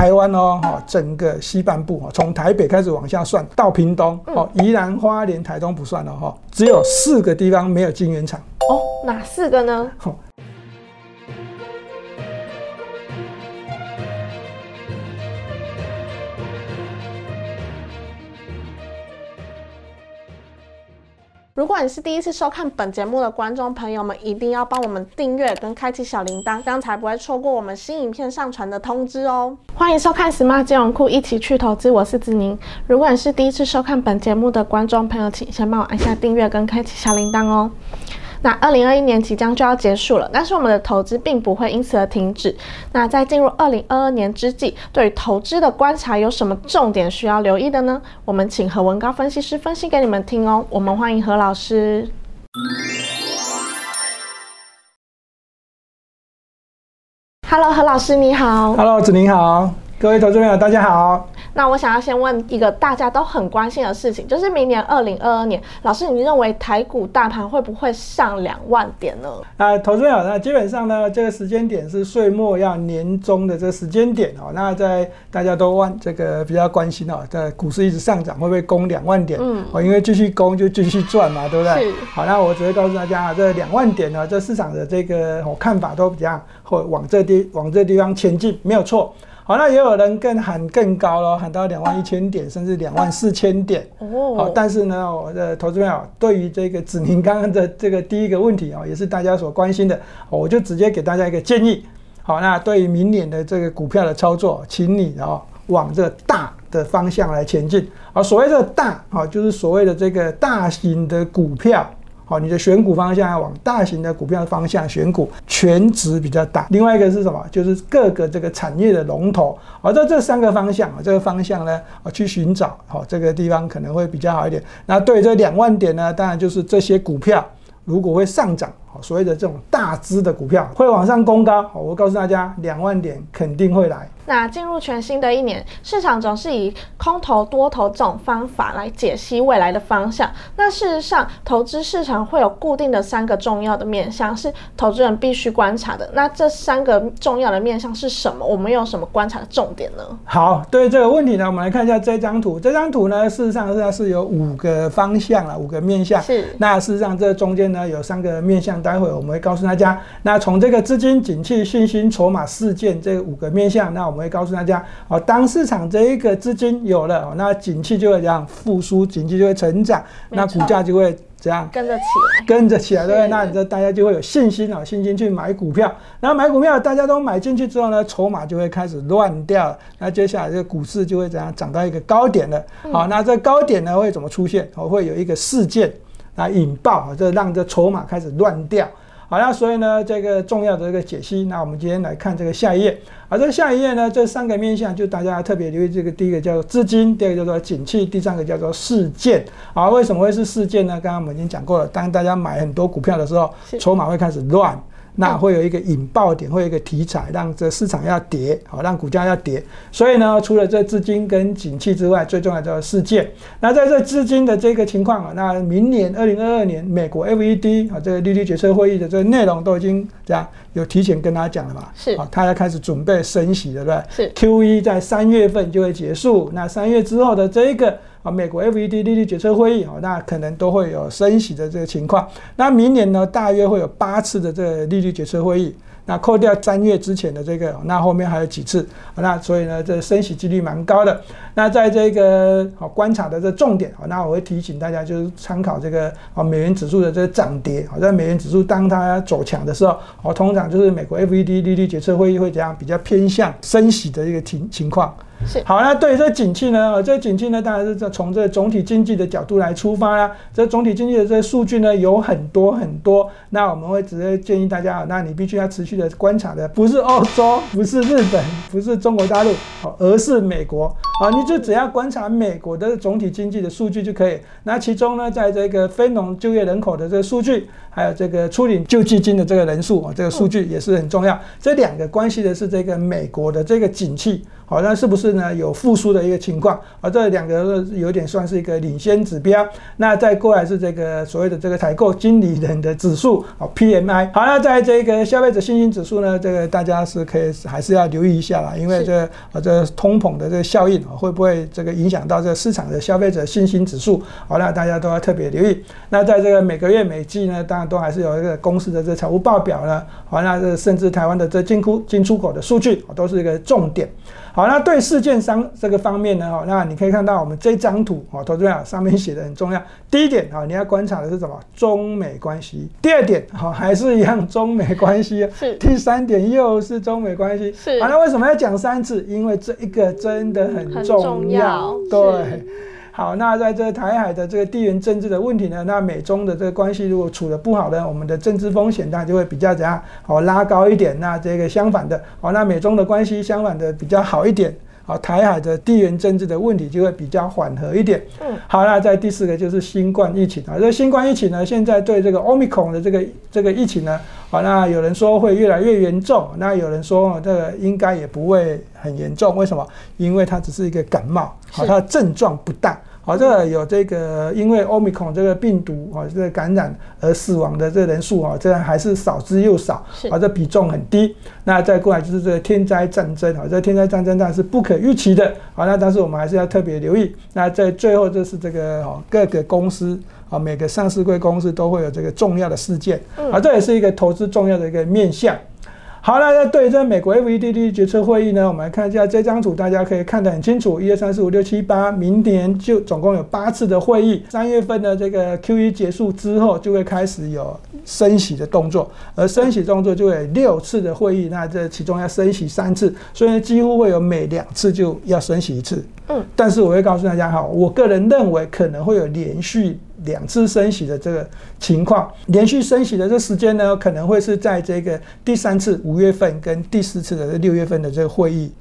台湾哦，哈，整个西半部哦，从台北开始往下算到屏东哦，宜兰花莲台东不算了哈，只有四个地方没有晶圆厂。哦，哪四个呢？如果你是第一次收看本节目的观众朋友们，一定要帮我们订阅跟开启小铃铛，这样才不会错过我们新影片上传的通知哦。欢迎收看 Smart 金融库，一起去投资，我是子宁。如果你是第一次收看本节目的观众朋友，请先帮我按下订阅跟开启小铃铛哦。那二零二一年即将就要结束了，但是我们的投资并不会因此而停止。那在进入二零二二年之际，对于投资的观察有什么重点需要留意的呢？我们请何文高分析师分析给你们听哦。我们欢迎何老师。Hello，何老师你好。Hello，子宁好，各位投资朋友大家好。那我想要先问一个大家都很关心的事情，就是明年二零二二年，老师你认为台股大盘会不会上两万点呢？啊投资朋友，那基本上呢，这个时间点是岁末要年终的这个时间点哦。那在大家都问这个比较关心哦，在股市一直上涨，会不会攻两万点？嗯哦，因为继续攻就继续赚嘛，对不对？是好，那我只会告诉大家啊，这两万点呢，这市场的这个哦看法都比较会往这地往这地方前进，没有错。好，那也有人更喊更高了，喊到两万一千点，甚至两万四千点。哦，好，但是呢，我的投资朋友对于这个子宁刚刚的这个第一个问题啊，也是大家所关心的，哦我就直接给大家一个建议。好，那对于明年的这个股票的操作，请你啊往这个大的方向来前进。啊，所谓的大啊，就是所谓的这个大型的股票。好，你的选股方向要往大型的股票方向选股，全值比较大。另外一个是什么？就是各个这个产业的龙头。而，在这三个方向，这个方向呢，啊去寻找，好，这个地方可能会比较好一点。那对这两万点呢，当然就是这些股票如果会上涨，好，所谓的这种大资的股票会往上攻高。好，我告诉大家，两万点肯定会来。那进入全新的一年，市场总是以空头、多头这种方法来解析未来的方向。那事实上，投资市场会有固定的三个重要的面向，是投资人必须观察的。那这三个重要的面向是什么？我们有什么观察的重点呢？好，对这个问题呢，我们来看一下这张图。这张图呢，事实上它是有五个方向了，五个面向。是那事实上这中间呢有三个面向，待会我们会告诉大家。那从这个资金、景气、信心、筹码、事件这五个面向，那我们会告诉大家，哦，当市场这一个资金有了，哦，那景气就会这样复苏，景气就会成长，那股价就会这样跟着起来。跟着起来，对不对？那你这大家就会有信心啊，信心去买股票。然后买股票，大家都买进去之后呢，筹码就会开始乱掉。那接下来这个股市就会怎样涨到一个高点了？好，那这高点呢会怎么出现？哦，会有一个事件来引爆，这让这筹码开始乱掉。好，那所以呢，这个重要的这个解析，那我们今天来看这个下一页。好这下一页呢，这三个面向就大家特别留意，这个第一个叫做资金，第二个叫做景气，第三个叫做事件。啊，为什么会是事件呢？刚刚我们已经讲过了，当大家买很多股票的时候，筹码会开始乱。那会有一个引爆点，会有一个题材，让这市场要跌，好，让股价要跌。所以呢，除了这资金跟景气之外，最重要的事件。那在这资金的这个情况啊，那明年二零二二年美国 FED 啊这个利率决策会议的这个内容都已经这样有提前跟大家讲了嘛？是啊，他要开始准备升息，对不对？是 QE 在三月份就会结束，那三月之后的这一个啊，美国 FED 利率决策会议啊，那可能都会有升息的这个情况。那明年呢，大约会有八次的这个利率决策会议。那扣掉三月之前的这个，那后面还有几次？那所以呢，这升息几率蛮高的。那在这个好观察的这重点，那我会提醒大家，就是参考这个啊美元指数的这个涨跌。好，在美元指数当它走强的时候，哦，通常就是美国 FED 利率决策会议会怎样比较偏向升息的一个情情况。是好，那对于这景气呢，呃这景气呢，当然是这从这总体经济的角度来出发啦。这总体经济的这个数据呢，有很多很多。那我们会直接建议大家啊，那你必须要持续的观察的，不是欧洲，不是日本，不是中国大陆，而是美国。啊，你就只要观察美国的总体经济的数据就可以。那其中呢，在这个非农就业人口的这个数据，还有这个初领救济金的这个人数啊，这个数据也是很重要。这两个关系的是这个美国的这个景气。好，那是不是呢？有复苏的一个情况，而这两个有点算是一个领先指标。那再过来是这个所谓的这个采购经理人的指数，好 PMI。好，那在这个消费者信心指数呢，这个大家是可以还是要留意一下啦，因为这啊这通膨的这个效应啊，会不会这个影响到这个市场的消费者信心指数？好，那大家都要特别留意。那在这个每个月每季呢，当然都还是有一个公司的这财务报表呢。好，那这甚至台湾的这进出进出口的数据都是一个重点。好，那对事件商这个方面呢？哈，那你可以看到我们这张图，哦，投资者上面写的很重要。第一点，啊，你要观察的是什么？中美关系。第二点，好，还是一样中美关系。是。第三点又是中美关系。是。好，那为什么要讲三次？因为这一个真的很重要。对。好，那在这台海的这个地缘政治的问题呢，那美中的这个关系如果处的不好呢，我们的政治风险当然就会比较怎样，好拉高一点。那这个相反的，好，那美中的关系相反的比较好一点，好，台海的地缘政治的问题就会比较缓和一点。嗯，好，那在第四个就是新冠疫情啊，这新冠疫情呢，现在对这个 Omicron 的这个这个疫情呢，啊，那有人说会越来越严重，那有人说这个应该也不会很严重，为什么？因为它只是一个感冒，好，它的症状不大。好，这个有这个因为欧米孔这个病毒啊，这个感染而死亡的这人数啊，这还是少之又少，啊，这比重很低。那再过来就是这个天灾战争啊，这天灾战争当然是不可预期的，好，那但是我们还是要特别留意。那在最后就是这个哦，各个公司啊，每个上市贵公司都会有这个重要的事件，啊，这也是一个投资重要的一个面向。好了，那对这美国 FED 决策会议呢，我们来看一下这张图，大家可以看得很清楚。一二三四五六七八，明年就总共有八次的会议。三月份的这个 QE 结束之后，就会开始有升息的动作，而升息动作就会六次的会议，那这其中要升息三次，所以几乎会有每两次就要升息一次。嗯，但是我会告诉大家哈，我个人认为可能会有连续。两次升息的这个情况，连续升息的这时间呢，可能会是在这个第三次五月份跟第四次的六月份的这个会议。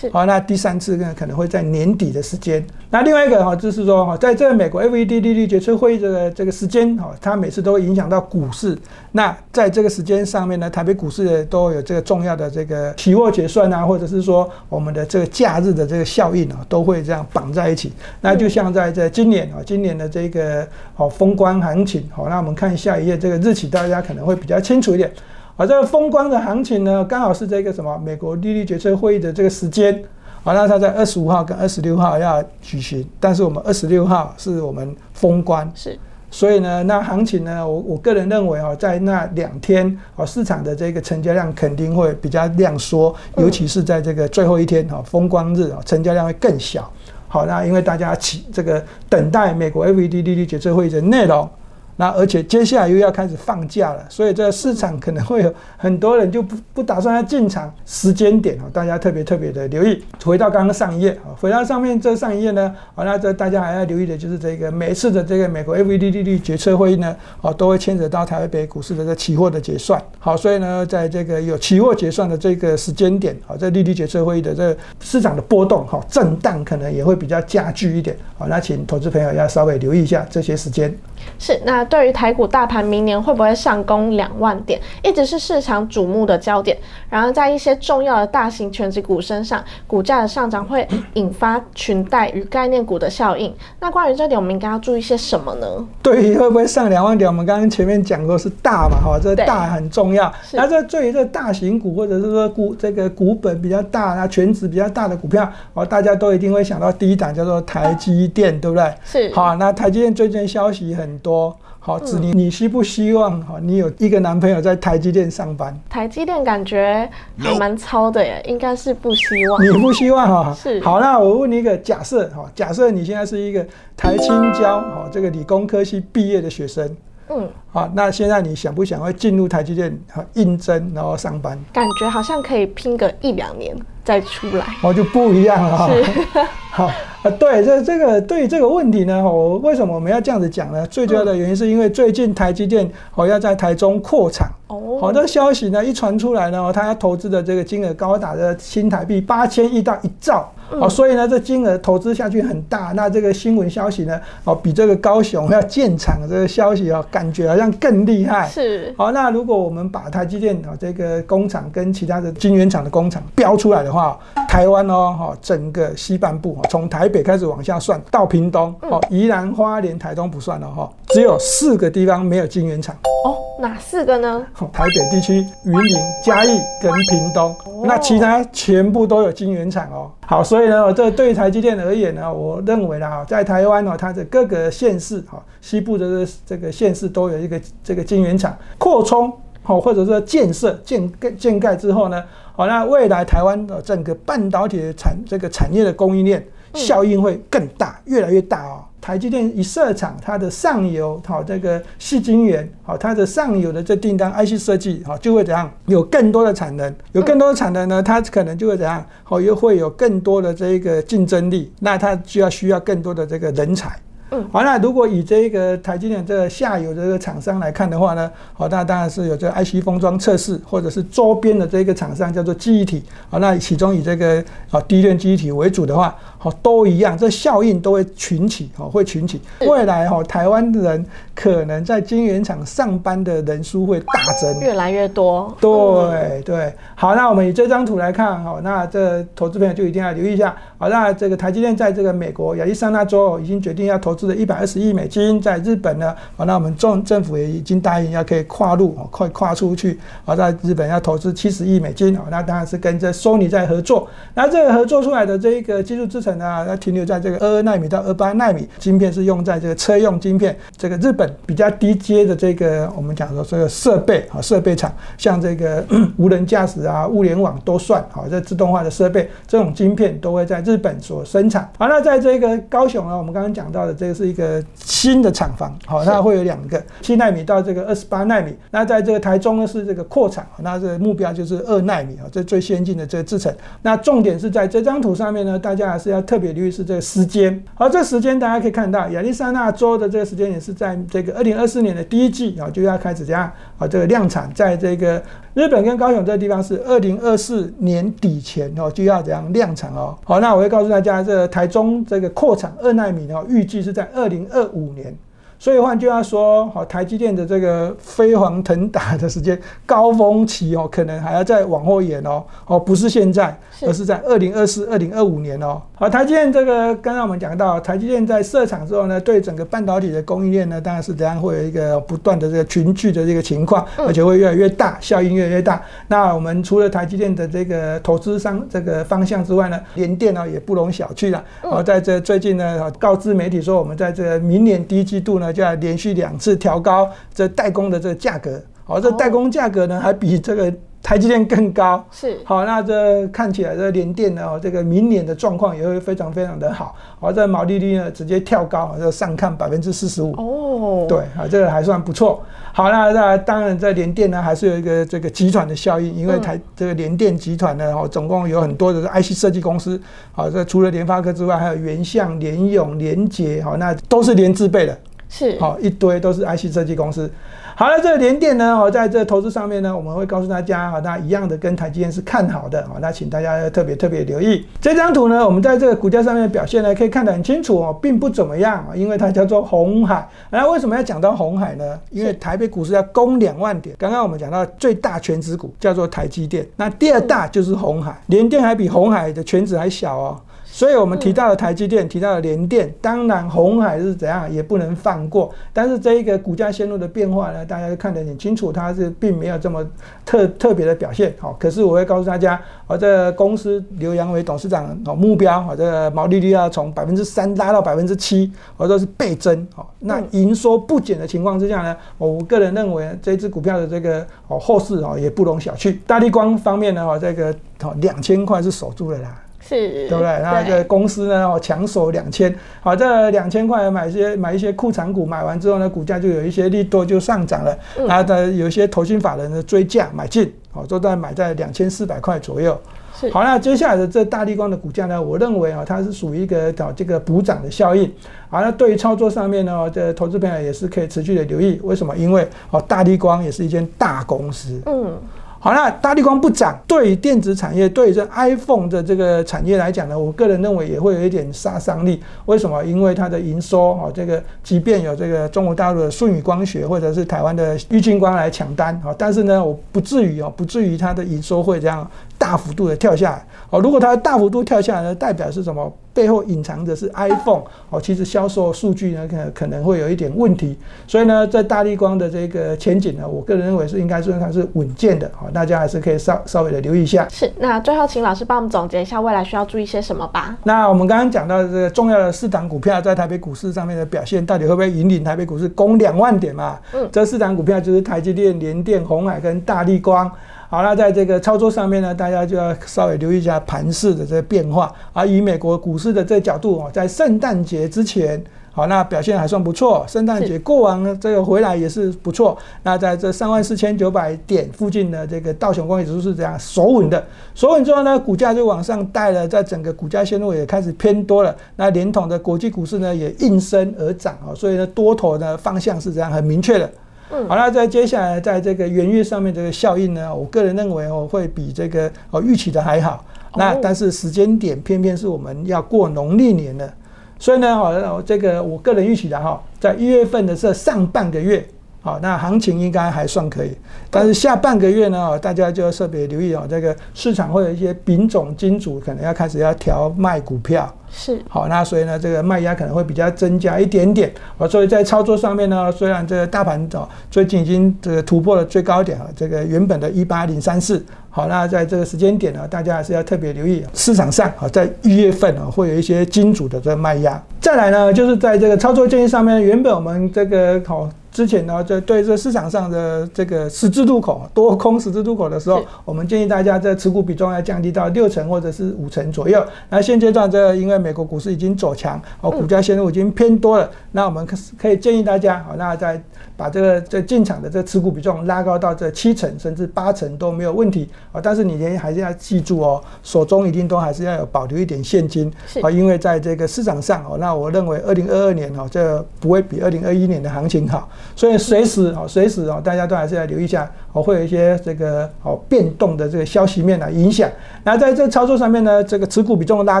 好，那第三次呢可能会在年底的时间。那另外一个哈，就是说哈，在这个美国 FED 利率决策会议这个这个时间哈，它每次都会影响到股市。那在这个时间上面呢，台北股市都有这个重要的这个期货结算啊，或者是说我们的这个假日的这个效应啊，都会这样绑在一起。那就像在在今年啊，今年的这个好封关行情，好，那我们看下一页这个日期，大家可能会比较清楚一点。而这个风光的行情呢，刚好是这个什么美国利率决策会议的这个时间，好，那它在二十五号跟二十六号要举行，但是我们二十六号是我们封关，是，所以呢，那行情呢，我我个人认为哦，在那两天哦，市场的这个成交量肯定会比较量缩，尤其是在这个最后一天哈，风光日啊，成交量会更小。好，那因为大家起这个等待美国 FED 利率决策会议的内容。那而且接下来又要开始放假了，所以这市场可能会有很多人就不不打算要进场，时间点啊，大家特别特别的留意。回到刚刚上一页啊，回到上面这上一页呢，好，那这大家还要留意的就是这个每次的这个美国 FED 利率决策会议呢，哦，都会牵扯到台北股市的这期货的结算。好，所以呢，在这个有期货结算的这个时间点，好，在利率决策会议的这市场的波动，哈，震荡可能也会比较加剧一点。好，那请投资朋友要稍微留意一下这些时间。是，那对于台股大盘明年会不会上攻两万点，一直是市场瞩目的焦点。然而，在一些重要的大型全职股身上，股价的上涨会引发群带与概念股的效应。那关于这点，我们应该要注意些什么呢？对于会不会上两万点，我们刚刚前面讲过是大嘛，哈，这大很重要。那这对于这大型股或者是说股这个股本比较大、那全值比较大的股票，哦，大家都一定会想到第一档叫做台积电，对不对？是。好，那台积电最近消息。很多好，子你你希不希望哈？你有一个男朋友在台积电上班？台积电感觉还蛮糙的耶，应该是不希望。你不希望哈？是。好，那我问你一个假设哈，假设你现在是一个台青交哈这个理工科系毕业的学生，嗯，好，那现在你想不想会进入台积电哈应征然后上班？感觉好像可以拼个一两年。再出来，哦，就不一样了哈。是 好啊，对，这这个对于这个问题呢，我为什么我们要这样子讲呢？最主要的原因是因为最近台积电哦要在台中扩厂，哦，好这消息呢一传出来呢，他要投资的这个金额高达的新台币八千亿到一兆。哦，所以呢，这金额投资下去很大。那这个新闻消息呢，哦，比这个高雄要建厂这个消息哦，感觉好像更厉害。是。好，那如果我们把台积电啊这个工厂跟其他的晶圆厂的工厂标出来的话，台湾哦，哈，整个西半部从台北开始往下算到屏东，哦，宜兰花莲台东不算了哈，只有四个地方没有晶圆厂。哦，哪四个呢？台北地区、云林、嘉义跟屏东，那其他全部都有晶圆厂哦。好，所以呢，这对台积电而言呢，我认为呢，在台湾呢，它的各个县市，哈，西部的这个县市都有一个这个晶圆厂扩充，好，或者说建设建盖建盖之后呢，好，那未来台湾的整个半导体的产这个产业的供应链效应会更大，越来越大哦。台积电一设厂，它的上游好这个细晶圆好，它的上游的这订单 IC 设计好就会怎样有更多的产能，有更多的产能呢，它可能就会怎样好又会有更多的这个竞争力，那它就要需要更多的这个人才。嗯，好，那如果以这个台积电这个下游这个厂商来看的话呢，好，那当然是有这个 IC 封装测试，或者是周边的这个厂商叫做记忆体，好，那其中以这个啊低链记忆体为主的话，好，都一样，这效应都会群起，哦，会群起。未来哦，台湾的人可能在晶圆厂上班的人数会大增，越来越多。对对，好，那我们以这张图来看，哦，那这投资朋友就一定要留意一下，好，那这个台积电在这个美国亚利桑那州已经决定要投资。的一百二十亿美金，在日本呢，好，那我们政政府也已经答应要可以跨入，快跨出去，好，在日本要投资七十亿美金，哦，那当然是跟这 Sony 在合作，那这个合作出来的这一个技术制程呢，它停留在这个二二纳米到二八纳米，晶片是用在这个车用晶片，这个日本比较低阶的这个我们讲说这个设备啊，设备厂，像这个 无人驾驶啊、物联网都算，好，这自动化的设备，这种晶片都会在日本所生产，好，那在这个高雄呢，我们刚刚讲到的这个。是一个新的厂房，好，那会有两个七纳米到这个二十八纳米。那在这个台中呢是这个扩产，那这个目标就是二纳米啊，这最先进的这个制程。那重点是在这张图上面呢，大家还是要特别留意是这个时间。好，这时间大家可以看到，亚利桑那州的这个时间也是在这个二零二四年的第一季啊就要开始这样啊这个量产，在这个日本跟高雄这个地方是二零二四年底前哦就要这样量产哦。好，那我会告诉大家，这台中这个扩产二纳米哦，预计是在。二零二五年。所以换句话说，好，台积电的这个飞黄腾达的时间高峰期哦，可能还要再往后延哦，哦，不是现在，而是在二零二四、二零二五年哦。好，台积电这个刚刚我们讲到，台积电在设厂之后呢，对整个半导体的供应链呢，当然是怎样会有一个不断的这个群聚的这个情况，而且会越来越大，效应越来越大。那我们除了台积电的这个投资商这个方向之外呢，联电呢也不容小觑了。哦，在这最近呢，告知媒体说，我们在这个明年第一季度呢。就要连续两次调高这代工的这个价格，好，这代工价格呢还比这个台积电更高，是。好，那这看起来这联电呢，这个明年的状况也会非常非常的好，好，这毛利率呢直接跳高，这上看百分之四十五，哦，对，啊，这个还算不错。好，那那当然在联电呢，还是有一个这个集团的效应，因为台这个联电集团呢，哦，总共有很多的 IC 设计公司，好，这除了联发科之外，还有元相、联咏、联捷，好，那都是联制备的。是好一堆都是 IC 设计公司。好了，这个联电呢，哦，在这投资上面呢，我们会告诉大家，啊，那一样的跟台积电是看好的，哦，那请大家特别特别留意这张图呢。我们在这个股价上面的表现呢，可以看得很清楚哦，并不怎么样，因为它叫做红海。那为什么要讲到红海呢？因为台北股市要攻两万点。刚刚我们讲到最大全指股叫做台积电，那第二大就是红海，联电还比红海的全指还小哦。所以，我们提到了台积电，提到了联电，当然红海是怎样也不能放过。但是这一个股价线路的变化呢，大家看得很清楚，它是并没有这么特特别的表现。好，可是我会告诉大家，我这公司刘扬伟董事长哦目标，我这毛利率要从百分之三拉到百分之七，我说是倍增。好，那营收不减的情况之下呢，我个人认为这只股票的这个哦后市哦也不容小觑。大立光方面呢，哦这个哦两千块是守住了啦。是，对不对？那这公司呢，哦，抢手两千，好，这两千块买一些买一些库藏股，买完之后呢，股价就有一些利多就上涨了，然后的有一些投信法人的追价买进，好，都在买在两千四百块左右。是好，那接下来的这大力光的股价呢，我认为啊，它是属于一个找这个补涨的效应。好，那对于操作上面呢，这投资朋友也是可以持续的留意。为什么？因为哦，大力光也是一间大公司。嗯，好，那大力光不涨，对于电子产业，对于这 iPhone 的这个产业来讲呢，我个人认为也会有一点杀伤力。为什么？因为它的营收哦，这个即便有这个中国大陆的舜宇光学或者是台湾的玉晶光来抢单啊，但是呢，我不至于哦，不至于它的营收会这样大幅度的跳下来哦。如果它大幅度跳下来呢，代表是什么？背后隐藏的是 iPhone 哦，其实销售数据呢可可能会有一点问题，所以呢，在大力光的这个前景呢，我个人认为是应该算它是稳健的哦，大家还是可以稍稍微的留意一下。是。那最后请老师帮我们总结一下未来需要注意些什么吧。那我们刚刚讲到的这个重要的四档股票在台北股市上面的表现，到底会不会引领台北股市攻两万点嘛？嗯这四档股票就是台积电、联电、红海跟大力光。好，那在这个操作上面呢，大家就要稍微留意一下盘势的这个变化。而以美国股市的这个角度啊，在圣诞节之前，好，那表现还算不错。圣诞节过完呢，这个回来也是不错。那在这三万四千九百点附近的这个道琼工业指数是这样守稳的，守稳之后呢，股价就往上带了，在整个股价线路也开始偏多了。那连同的国际股市呢，也应声而涨啊，所以呢，多头的方向是这样很明确的。嗯好，那在接下来在这个元月上面这个效应呢，我个人认为哦会比这个哦预期的还好。那哦但是时间点偏偏是我们要过农历年了，所以呢，哦这个我个人预期的哈，在一月份的这上半个月。好，那行情应该还算可以，但是下半个月呢，哦大家就要特别留意哦，这个市场会有一些品种金主可能要开始要调卖股票，是。好，那所以呢，这个卖压可能会比较增加一点点啊。所以在操作上面呢，虽然这个大盘哦最近已经这个突破了最高点啊，这个原本的一八零三四。好，那在这个时间点呢，大家还是要特别留意市场上啊，在一月份啊会有一些金主的这个卖压。再来呢，就是在这个操作建议上面，原本我们这个好。之前呢，在对这市场上的这个十字路口多空十字路口的时候，我们建议大家在持股比重要降低到六成或者是五成左右。那现阶段这因为美国股市已经走强，哦，股价线路已经偏多了，那我们可可以建议大家，好，那再把这个这进场的这持股比重拉高到这七成甚至八成都没有问题啊。但是你也还是要记住哦，手中一定都还是要有保留一点现金是啊，因为在这个市场上哦，那我认为二零二二年哦，这不会比二零二一年的行情好。所以随时哦，随时哦，大家都还是要留意一下哦，会有一些这个哦变动的这个消息面来影响。那在这操作上面呢，这个持股比重拉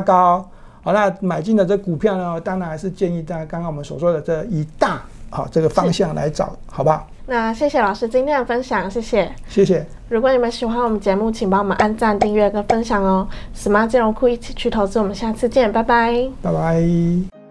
高，好，那买进的这股票呢，当然还是建议大家刚刚我们所说的这一大好这个方向来找，好不好？那谢谢老师今天的分享，谢谢。谢谢。如果你们喜欢我们节目，请帮我们按赞、订阅跟分享哦。Smart 金融库一起去投资，我们下次见，拜拜。拜拜。